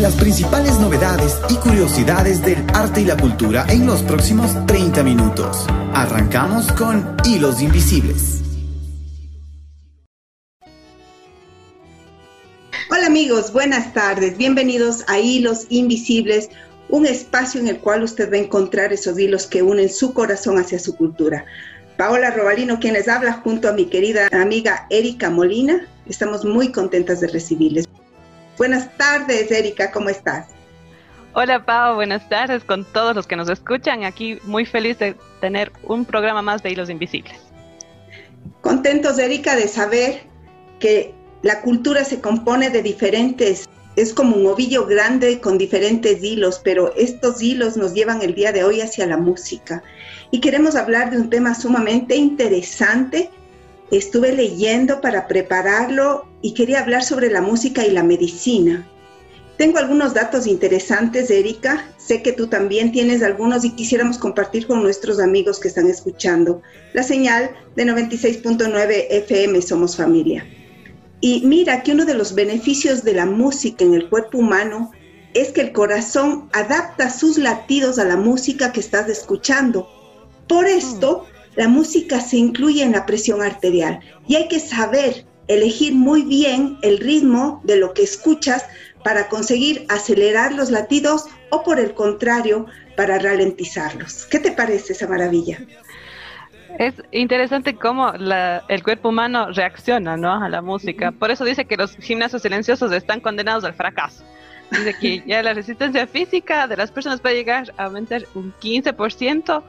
Las principales novedades y curiosidades del arte y la cultura en los próximos 30 minutos. Arrancamos con Hilos Invisibles. Hola amigos, buenas tardes. Bienvenidos a Hilos Invisibles, un espacio en el cual usted va a encontrar esos hilos que unen su corazón hacia su cultura. Paola Robalino, quien les habla, junto a mi querida amiga Erika Molina. Estamos muy contentas de recibirles. Buenas tardes, Erika, ¿cómo estás? Hola, Pao, buenas tardes con todos los que nos escuchan. Aquí muy feliz de tener un programa más de Hilos Invisibles. Contentos, Erika, de saber que la cultura se compone de diferentes, es como un ovillo grande con diferentes hilos, pero estos hilos nos llevan el día de hoy hacia la música. Y queremos hablar de un tema sumamente interesante Estuve leyendo para prepararlo y quería hablar sobre la música y la medicina. Tengo algunos datos interesantes, Erika. Sé que tú también tienes algunos y quisiéramos compartir con nuestros amigos que están escuchando. La señal de 96.9 FM Somos Familia. Y mira que uno de los beneficios de la música en el cuerpo humano es que el corazón adapta sus latidos a la música que estás escuchando. Por esto, la música se incluye en la presión arterial y hay que saber elegir muy bien el ritmo de lo que escuchas para conseguir acelerar los latidos o por el contrario, para ralentizarlos. ¿Qué te parece esa maravilla? Es interesante cómo el cuerpo humano reacciona ¿no? a la música. Por eso dice que los gimnasios silenciosos están condenados al fracaso. Dice que ya la resistencia física de las personas puede llegar a aumentar un 15%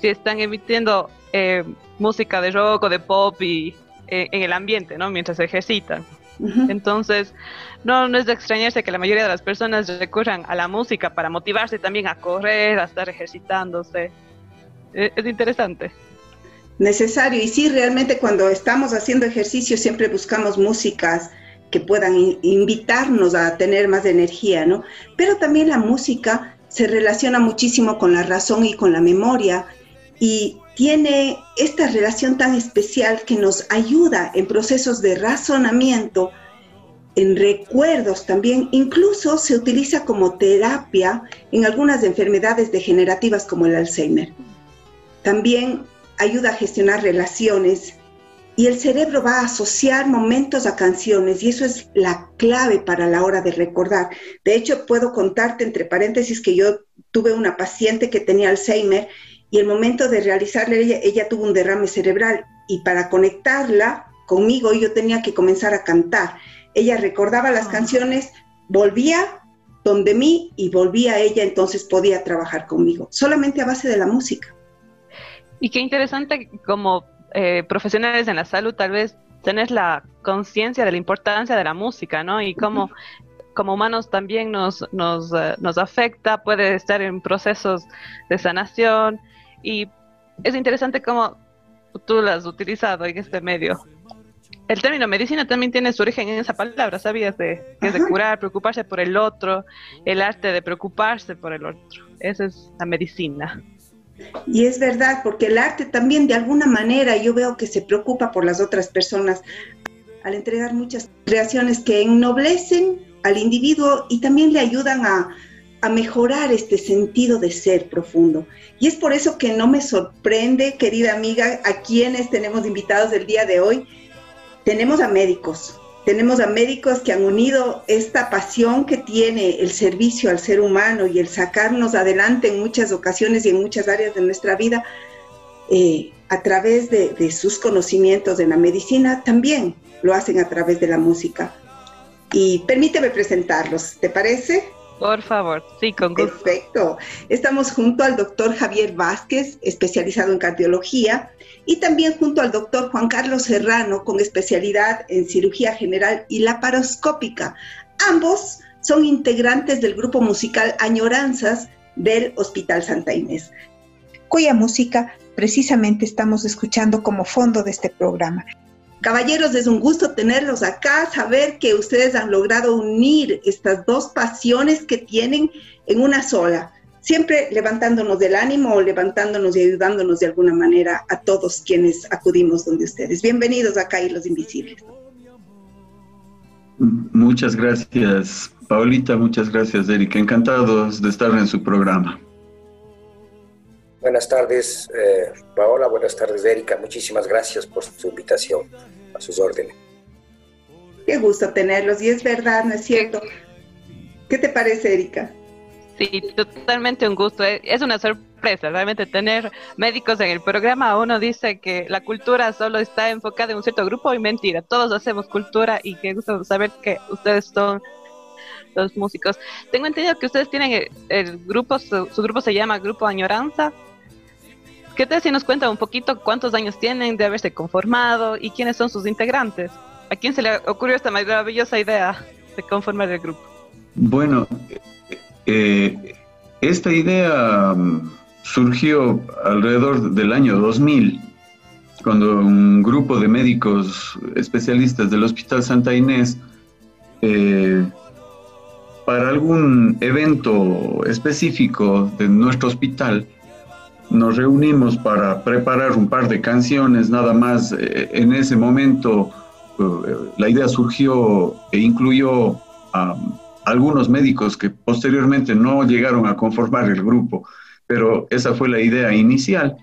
si están emitiendo eh, música de rock o de pop y eh, en el ambiente, ¿no? Mientras se ejercitan. Entonces, no, no es de extrañarse que la mayoría de las personas recurran a la música para motivarse también a correr, a estar ejercitándose. Eh, es interesante. Necesario. Y sí, realmente cuando estamos haciendo ejercicio siempre buscamos músicas que puedan invitarnos a tener más energía, ¿no? Pero también la música se relaciona muchísimo con la razón y con la memoria y tiene esta relación tan especial que nos ayuda en procesos de razonamiento, en recuerdos también, incluso se utiliza como terapia en algunas enfermedades degenerativas como el Alzheimer. También ayuda a gestionar relaciones, y el cerebro va a asociar momentos a canciones y eso es la clave para la hora de recordar. De hecho, puedo contarte entre paréntesis que yo tuve una paciente que tenía Alzheimer y el momento de realizarle, ella, ella tuvo un derrame cerebral y para conectarla conmigo yo tenía que comenzar a cantar. Ella recordaba las ah. canciones, volvía donde mí y volvía a ella, entonces podía trabajar conmigo, solamente a base de la música. Y qué interesante como eh, profesionales en la salud tal vez tenés la conciencia de la importancia de la música, ¿no? Y cómo como humanos también nos, nos, eh, nos afecta, puede estar en procesos de sanación y es interesante cómo tú lo has utilizado en este medio. El término medicina también tiene su origen en esa palabra, ¿sabías? De, que es de curar, preocuparse por el otro, el arte de preocuparse por el otro. Esa es la medicina. Y es verdad, porque el arte también de alguna manera yo veo que se preocupa por las otras personas al entregar muchas creaciones que ennoblecen al individuo y también le ayudan a, mejorar este sentido de ser profundo. Y es por eso que no me sorprende, querida amiga, a quienes tenemos invitados el día de hoy. Tenemos a médicos, tenemos a médicos que han unido esta pasión que tiene el servicio al ser humano y el sacarnos adelante en muchas ocasiones y en muchas áreas de nuestra vida eh, a través de, sus conocimientos de la medicina, también lo hacen a través de la música. Y permíteme presentarlos, ¿te parece? Por favor, sí, con gusto. Perfecto. Estamos junto al doctor Javier Vázquez, especializado en cardiología, y también junto al doctor Juan Carlos Serrano, con especialidad en cirugía general y laparoscópica. Ambos son integrantes del grupo musical Añoranzas del Hospital Santa Inés, cuya música precisamente estamos escuchando como fondo de este programa. Caballeros, es un gusto tenerlos acá, saber que ustedes han logrado unir estas dos pasiones que tienen en una sola, siempre levantándonos del ánimo o levantándonos y ayudándonos de alguna manera a todos quienes acudimos donde ustedes. Bienvenidos acá y los invisibles. Muchas gracias, Paulita, muchas gracias, Erika. Encantados de estar en su programa. Buenas tardes, eh, Paola. Buenas tardes, Erika. Muchísimas gracias por su invitación. A sus órdenes. Qué gusto tenerlos. Y es verdad, ¿no es cierto? ¿Qué te parece, Erika? Sí, totalmente un gusto. Eh, es una sorpresa realmente tener médicos en el programa. Uno dice que la cultura solo está enfocada en un cierto grupo y mentira. Todos hacemos cultura y qué gusto saber que ustedes son los músicos. Tengo entendido que ustedes tienen el, grupo, su, grupo se llama Grupo Añoranza. ¿Qué tal si nos cuenta un poquito cuántos años tienen de haberse conformado y quiénes son sus integrantes? ¿A quién se le ocurrió esta maravillosa idea de conformar el grupo? Bueno, eh, esta idea mm, surgió alrededor del año 2000, cuando un grupo de médicos especialistas del Hospital Santa Inés eh, para algún evento específico de nuestro hospital, nos reunimos para preparar un par de canciones, nada más. Eh, en ese momento eh, la idea surgió e incluyó a algunos médicos que posteriormente no llegaron a conformar el grupo, pero esa fue la idea inicial.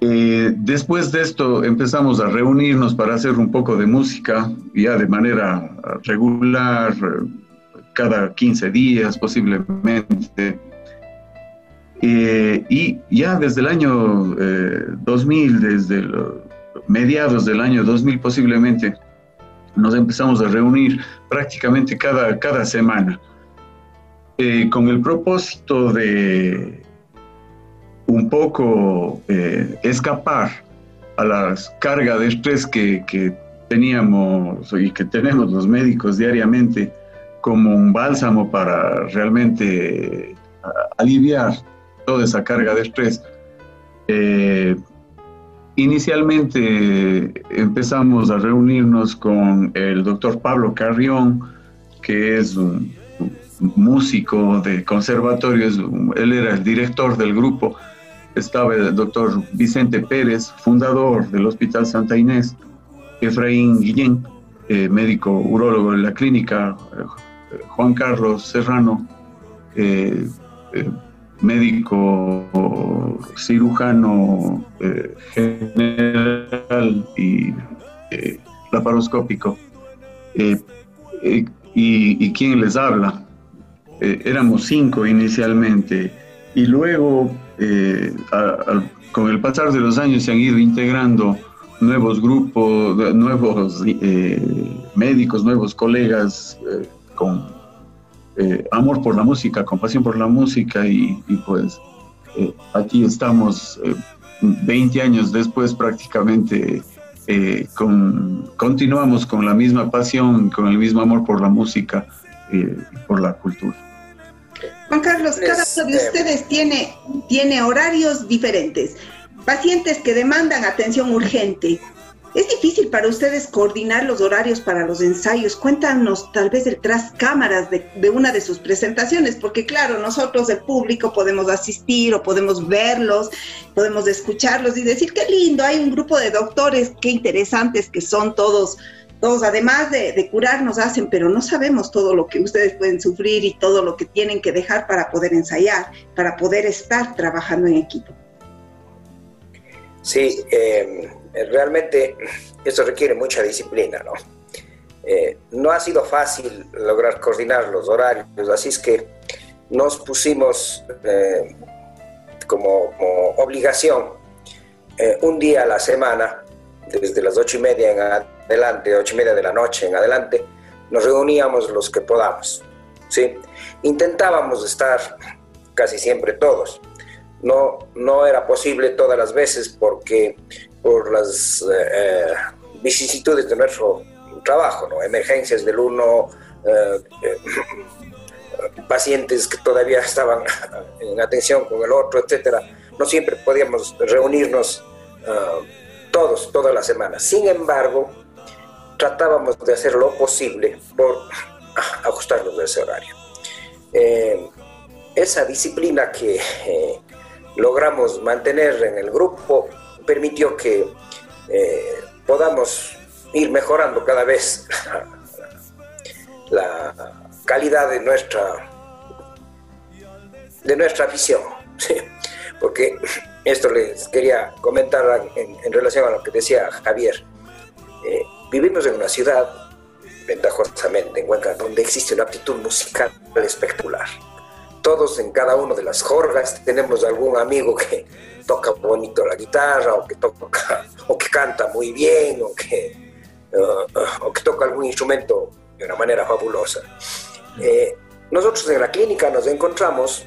Eh, después de esto empezamos a reunirnos para hacer un poco de música, ya de manera regular, cada 15 días posiblemente. Eh, y ya desde el año 2000, eh, desde los mediados del año 2000 posiblemente, nos empezamos a reunir prácticamente cada, cada semana eh, con el propósito de un poco escapar a las cargas de estrés que, que teníamos y que tenemos los médicos diariamente como un bálsamo para realmente aliviar toda esa carga de estrés. Eh, inicialmente empezamos a reunirnos con el doctor Pablo Carrión, que es un, músico de conservatorio, él era el director del grupo. Estaba el doctor Vicente Pérez, fundador del Hospital Santa Inés, Efraín Guillén, eh, médico urólogo de la clínica Juan Carlos Serrano, eh, eh, médico cirujano eh, general y laparoscópico. Y, y, quién les habla. éramos cinco inicialmente y luego con el pasar de los años se han ido integrando nuevos grupos, nuevos médicos, nuevos colegas con eh, amor por la música, con pasión por la música y, pues eh, aquí estamos 20 eh, años después prácticamente con, continuamos con la misma pasión, con el mismo amor por la música y por la cultura. Juan Carlos, cada uno de ustedes tiene, tiene horarios diferentes, pacientes que demandan atención urgente, es difícil para ustedes coordinar los horarios para los ensayos. Cuéntanos tal vez detrás cámaras de, una de sus presentaciones, porque claro, nosotros el público podemos asistir o podemos verlos, podemos escucharlos y decir, qué lindo, hay un grupo de doctores, qué interesantes que son todos, todos además de, de curarnos hacen, pero no sabemos todo lo que ustedes pueden sufrir y todo lo que tienen que dejar para poder ensayar, para poder estar trabajando en equipo. Sí, eh, realmente eso requiere mucha disciplina, ¿no? Eh, no ha sido fácil lograr coordinar los horarios, así es que nos pusimos eh, como, obligación un día a la semana, desde las ocho y media en adelante, ocho y media de la noche en adelante, nos reuníamos los que podamos, ¿sí? Intentábamos estar casi siempre todos. No, no era posible todas las veces porque por las eh, eh, vicisitudes de nuestro trabajo, emergencias del uno, eh, pacientes que todavía estaban en atención con el otro, etcétera. No siempre podíamos reunirnos todos, toda la semana. Sin embargo, tratábamos de hacer lo posible por ajustarnos a ese horario. esa disciplina que logramos mantener en el grupo permitió que eh, podamos ir mejorando cada vez la, calidad de nuestra, de nuestra afición. Porque esto les quería comentar en, relación a lo que decía Javier. Eh, vivimos en una ciudad, ventajosamente en Cuenca, donde existe una aptitud musical espectacular. Todos en cada una de las jorgas tenemos algún amigo que toca bonito la guitarra o que toca o que canta muy bien o que, uh, o que toca algún instrumento de una manera fabulosa. Eh, nosotros en la clínica nos encontramos,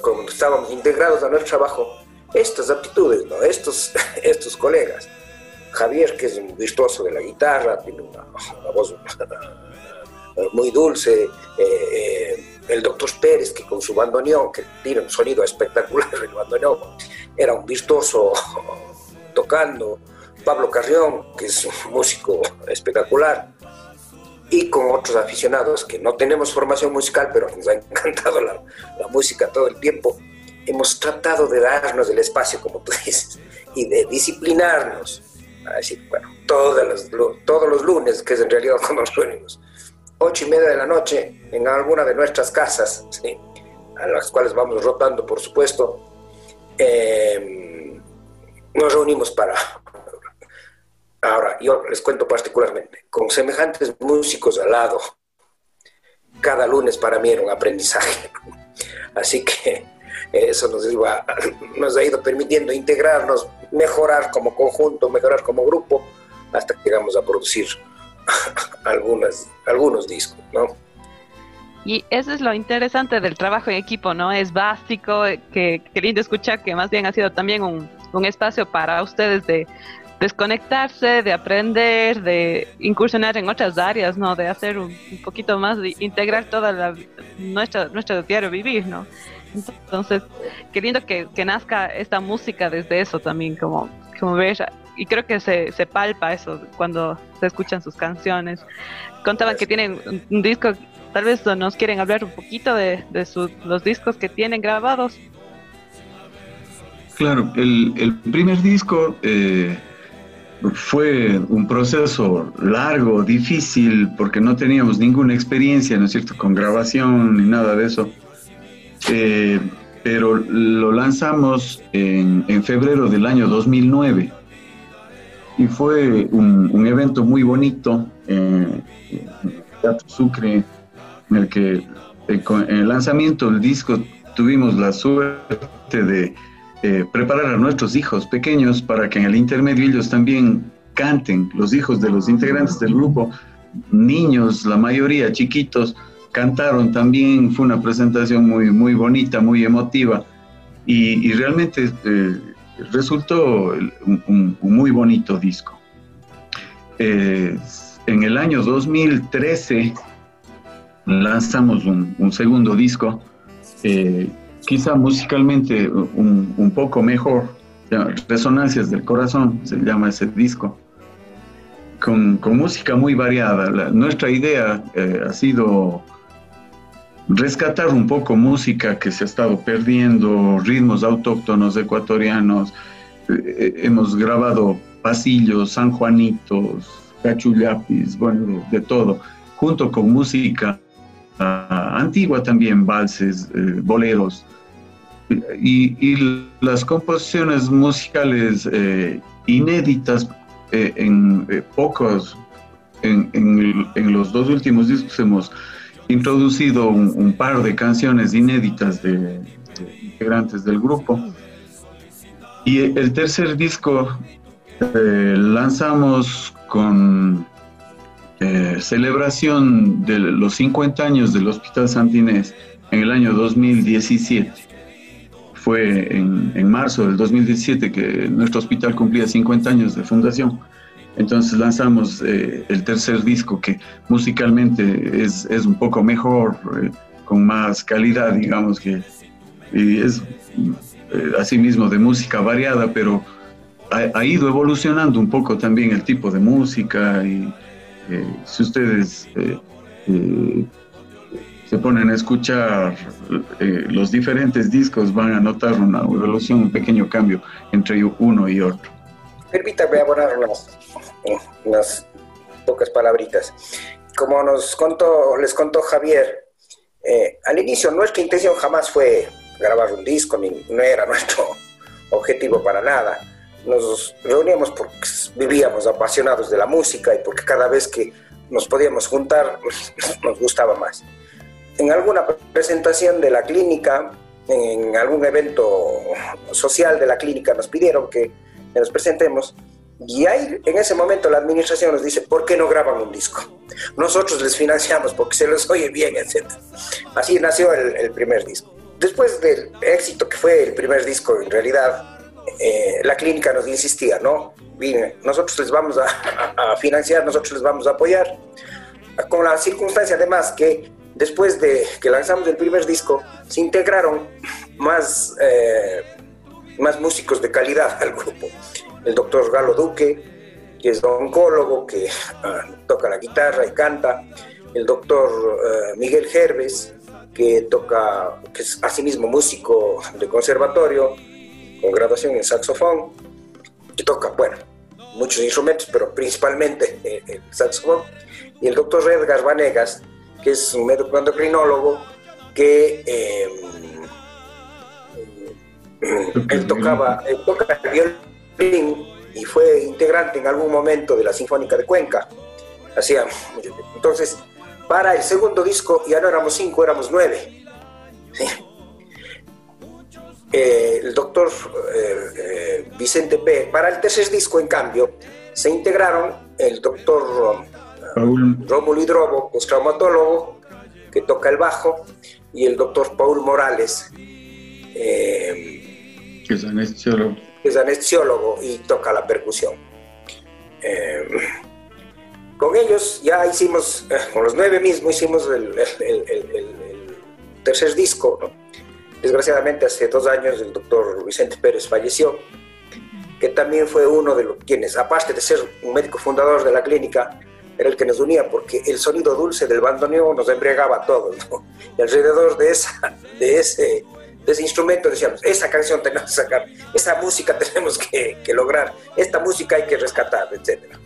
como estábamos integrados a nuestro trabajo, estas aptitudes, ¿no? estos, estos colegas. Javier, que es un virtuoso de la guitarra, tiene una, voz muy dulce. Eh, eh, el doctor Pérez, que con su bandoneón, que tiene un sonido espectacular, el bandoneón, era un virtuoso tocando. Pablo Carrión, que es un músico espectacular y con otros aficionados que no tenemos formación musical, pero nos ha encantado la, música todo el tiempo, hemos tratado de darnos el espacio, como tú dices, y de disciplinarnos. A decir, bueno, todos los, todos los lunes, que es en realidad cuando nos reunimos, ocho y media de la noche, en alguna de nuestras casas, a las cuales vamos rotando, por supuesto, eh, nos reunimos para, Ahora, yo les cuento particularmente, con semejantes músicos al lado, cada lunes para mí era un aprendizaje. Así que eso nos, nos ha ido permitiendo integrarnos, mejorar como conjunto, mejorar como grupo, hasta que llegamos a producir algunas, algunos discos, ¿no? Y eso es lo interesante del trabajo en equipo, ¿no? Es básico, que, que lindo escuchar que más bien ha sido también un, un espacio para ustedes de, desconectarse, de aprender, de incursionar en otras áreas, ¿no? De hacer un, poquito más, de integrar toda la, nuestra, nuestro diario vivir, ¿no? Entonces, queriendo que, que, nazca esta música desde eso también, como, como ver, y creo que se, se palpa eso cuando se escuchan sus canciones. Contaban que tienen un, disco, tal vez nos quieren hablar un poquito de, de los discos que tienen grabados. Claro, el, el primer disco eh, fue un proceso largo, difícil, porque no teníamos ninguna experiencia, ¿no es cierto?, con grabación ni nada de eso. Eh, pero lo lanzamos en, febrero del año 2009 y fue un, evento muy bonito en el Teatro Sucre, en el que eh, con, en el lanzamiento del disco tuvimos la suerte de eh, preparar a nuestros hijos pequeños para que en el intermedio ellos también canten, los hijos de los integrantes del grupo, niños, la mayoría chiquitos, cantaron también, fue una presentación muy, muy bonita, muy emotiva. Y, realmente eh, resultó un, muy bonito disco. Eh, en el año 2013 lanzamos un, segundo disco quizá musicalmente un, poco mejor, Resonancias del Corazón se llama ese disco, con, música muy variada. nuestra idea eh, ha sido rescatar un poco música que se ha estado perdiendo, ritmos autóctonos ecuatorianos. Eh, eh, hemos grabado pasillos, sanjuanitos, cachulapis, bueno, de todo, junto con música antigua también, valses, eh, boleros, y, las composiciones musicales inéditas en pocos, en, en, los dos últimos discos hemos introducido un, par de canciones inéditas de, integrantes del grupo. Y el tercer disco lanzamos con eh, celebración de los 50 años del Hospital Santinés en el año 2017. Fue en, marzo del 2017 que nuestro hospital cumplía 50 años de fundación. Entonces lanzamos eh, el tercer disco que musicalmente es, es un poco mejor, eh, con más calidad, digamos que y es asimismo de música variada, pero ha, ido evolucionando un poco también el tipo de música y eh, si ustedes eh, eh, se ponen a escuchar los diferentes discos, van a notar una evolución, un pequeño cambio entre uno y otro. Permítame abonar unas, unas pocas palabritas. como nos contó, les contó Javier, eh, al inicio nuestra intención jamás fue grabar un disco, ni, no era nuestro objetivo para nada. Nos reuníamos porque vivíamos apasionados de la música y porque cada vez que nos podíamos juntar nos gustaba más. En alguna presentación de la clínica, en algún evento social de la clínica, nos pidieron que nos presentemos y ahí, en ese momento, la administración nos dice, ¿por qué no graban un disco? Nosotros les financiamos porque se les oye bien, etc. Así nació el, primer disco. Después del éxito que fue el primer disco, en realidad, eh, la clínica nos insistía, ¿no? Bien, nosotros les vamos a, financiar, nosotros les vamos a apoyar. Con la circunstancia, además, que después de que lanzamos el primer disco, se integraron más, eh, más músicos de calidad al grupo. El doctor Galo Duque, que es oncólogo, que ah, toca la guitarra y canta, el doctor eh, Miguel Gerves, que toca, que es asimismo músico de conservatorio, con graduación en saxofón, que toca, bueno, muchos instrumentos, pero principalmente eh, el saxofón, y el doctor Edgar Vanegas, que es un médico endocrinólogo, que em, él tocaba, él toca el violín y fue integrante en algún momento de la Sinfónica de Cuenca. Hacía Entonces, para el segundo disco ya no éramos cinco, éramos nueve. Eh, el doctor eh, eh, Vicente P. Para el tercer disco, en cambio, se integraron el doctor Rómulo Hidrobo, que es traumatólogo, que toca el bajo, y el doctor Paul Morales, es anestesiólogo es anestesiólogo y toca la percusión. Eh, con ellos ya hicimos, eh, con los nueve mismos hicimos el, tercer disco. Desgraciadamente hace dos años el doctor Vicente Pérez falleció, que también fue uno de los quienes, aparte de ser un médico fundador de la clínica, era el que nos unía porque el sonido dulce del bandoneón nos embriagaba a todos. Y alrededor de, esa, de ese de ese instrumento decíamos, esa canción tenemos que sacar, esa música tenemos que, lograr, esta música hay que rescatar, etc.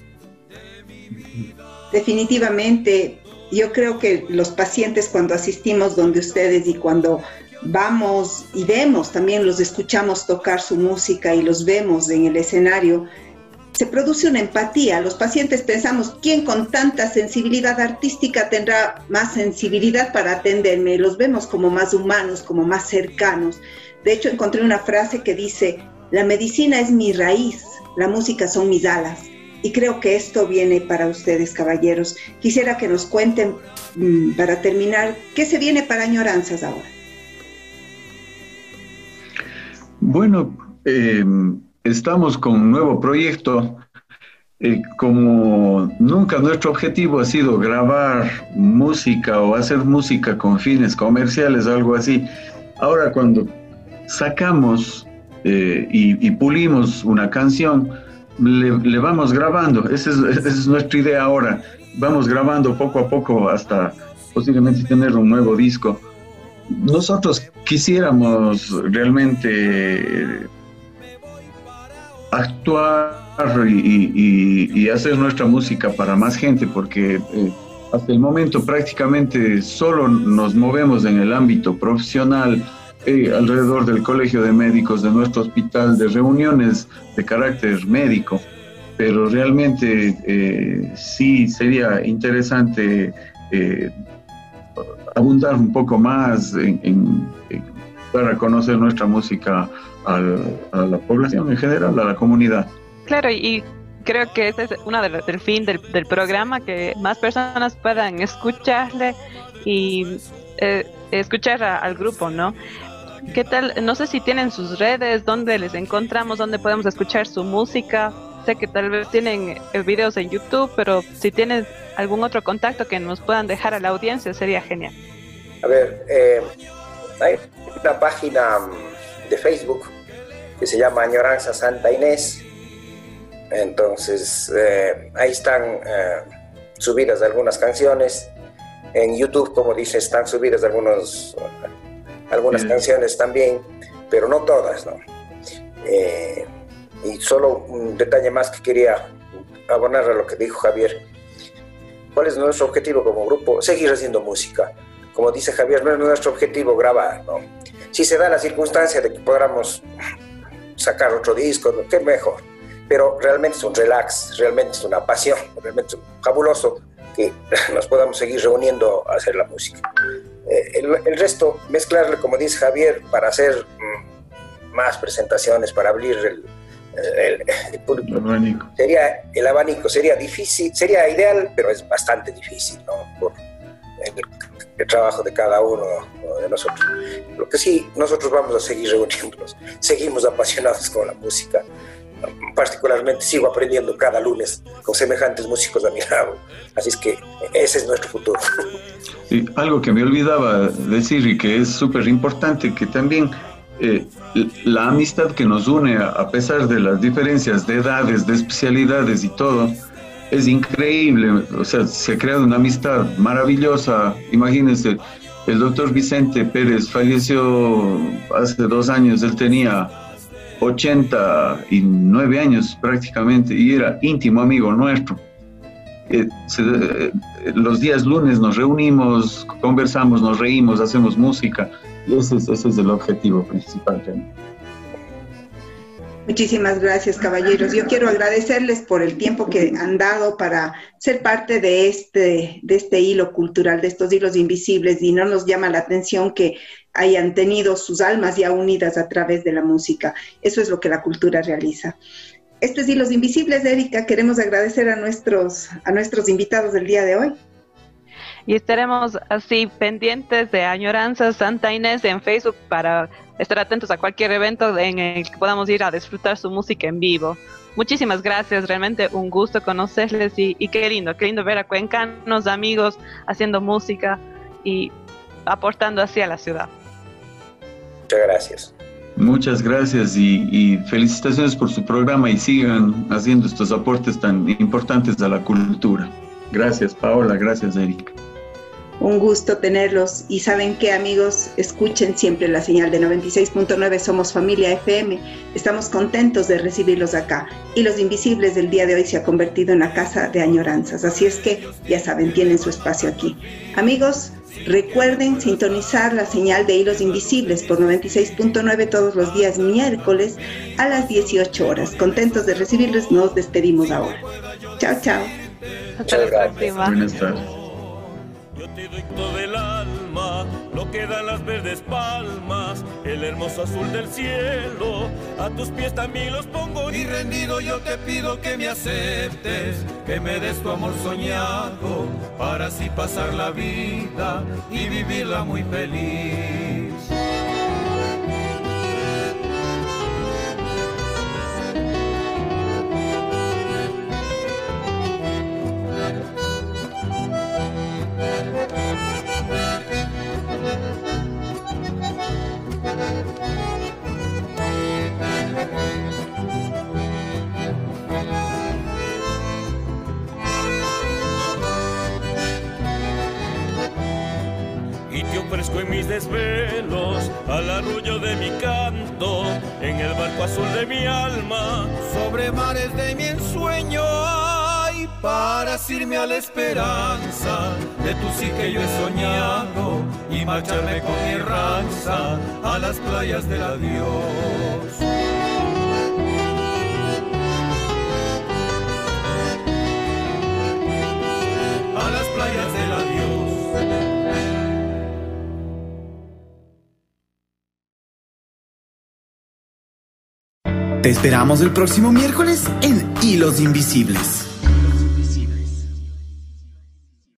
Definitivamente, yo creo que los pacientes cuando asistimos donde ustedes y cuando vamos y vemos, también los escuchamos tocar su música y los vemos en el escenario, se produce una empatía. Los pacientes pensamos, ¿quién con tanta sensibilidad artística tendrá más sensibilidad para atenderme? Los vemos como más humanos, como más cercanos. De hecho, encontré una frase que dice, la medicina es mi raíz, la música son mis alas. Y creo que esto viene para ustedes, caballeros. Quisiera que nos cuenten, mm, para terminar, ¿qué se viene para añoranzas ahora? Bueno, eh, estamos con un nuevo proyecto. Eh, como nunca nuestro objetivo ha sido grabar música o hacer música con fines comerciales, algo así, ahora cuando sacamos eh, y, pulimos una canción, le, vamos grabando. Esa es, nuestra idea ahora. Vamos grabando poco a poco hasta posiblemente tener un nuevo disco. Nosotros quisiéramos realmente actuar y, hacer nuestra música para más gente, porque eh, hasta el momento prácticamente solo nos movemos en el ámbito profesional, eh, alrededor del colegio de médicos, de nuestro hospital, de reuniones de carácter médico, pero realmente eh, sí sería interesante abundar un poco más en, para conocer nuestra música a la población en general, a la comunidad. Claro, y creo que ese es uno del fin del, programa, que más personas puedan escucharle y eh, escuchar al grupo, ¿no? ¿Qué tal? No sé si tienen sus redes, dónde les encontramos, dónde podemos escuchar su música. Sé que tal vez tienen eh, videos en YouTube, pero si tienen algún otro contacto que nos puedan dejar a la audiencia, sería genial. A ver, eh, hay una página mm, de Facebook que se llama Añoranza Santa Inés. Entonces, eh, ahí están eh, subidas algunas canciones. En YouTube, como dice, están subidas algunos, algunas canciones también, pero no todas, ¿no? Eh, y solo un detalle más que quería abonar a lo que dijo Javier. ¿Cuál es nuestro objetivo como grupo? Seguir haciendo música. Como dice Javier, no es nuestro objetivo grabar, ¿no? Si se da la circunstancia de que podamos sacar otro disco, qué mejor. Pero realmente es un relax, realmente es una pasión, realmente es fabuloso que nos podamos seguir reuniendo a hacer la música. Eh, el, resto, mezclarle, como dice Javier, para hacer mm, más presentaciones, para abrir el, el, público. abanico. Sería, el abanico sería difícil, sería ideal, pero es bastante difícil, ¿no? Trabajo de cada uno de nosotros. Lo que sí, nosotros vamos a seguir reuniéndonos, seguimos apasionados con la música. Particularmente sigo aprendiendo cada lunes con semejantes músicos a mi lado. Así es que ese es nuestro futuro. Y algo que me olvidaba decir y que es súper importante, que también eh, la amistad que nos une, a pesar de las diferencias de edades, de especialidades y todo, es increíble. O sea, se ha creado una amistad maravillosa. Imagínense, el doctor Vicente Pérez falleció hace dos años, él tenía 89 años prácticamente y era íntimo amigo nuestro. Eh, eh, los días lunes nos reunimos, conversamos, nos reímos, hacemos música y ese es, ese es el objetivo principal. Muchísimas gracias, caballeros. Yo quiero agradecerles por el tiempo que han dado para ser parte de este, de este hilo cultural, de estos hilos invisibles, y no nos llama la atención que hayan tenido sus almas ya unidas a través de la música. Eso es lo que la cultura realiza. Este es Hilos Invisibles, Erika. Queremos agradecer a nuestros, a nuestros invitados del día de hoy y estaremos así pendientes de Añoranza Santa Inés en Facebook para estar atentos a cualquier evento en el que podamos ir a disfrutar su música en vivo. Muchísimas gracias, realmente un gusto conocerles y, qué lindo, qué lindo ver a cuencanos, amigos haciendo música y aportando así a la ciudad. Muchas gracias. Muchas gracias y, y, felicitaciones por su programa y sigan haciendo estos aportes tan importantes a la cultura. Gracias Paola, gracias Erika. Un gusto tenerlos y saben que amigos, escuchen siempre la señal de 96.9 Somos Familia FM. Estamos contentos de recibirlos acá y Los Invisibles del día de hoy se ha convertido en la casa de añoranzas. Así es que ya saben, tienen su espacio aquí. Amigos, recuerden sintonizar la señal de Hilos Invisibles por 96.9 todos los días miércoles a las 18 horas. Contentos de recibirlos, nos despedimos ahora. Chao, chao. Hasta la próxima. Buenas tardes te doy todo el alma, lo que dan las verdes palmas, el hermoso azul del cielo. A tus pies también los pongo y rendido yo te pido que me aceptes, que me des tu amor soñado, para así pasar la vida y vivirla muy feliz. Ofrezco en mis desvelos al arrullo de mi canto, en el barco azul de mi alma, sobre mares de mi ensueño. Ay, para irme a la esperanza de tu sí que yo he soñado y marcharme con mi ranza a las playas del adiós. Te esperamos el próximo miércoles en Hilos Invisibles.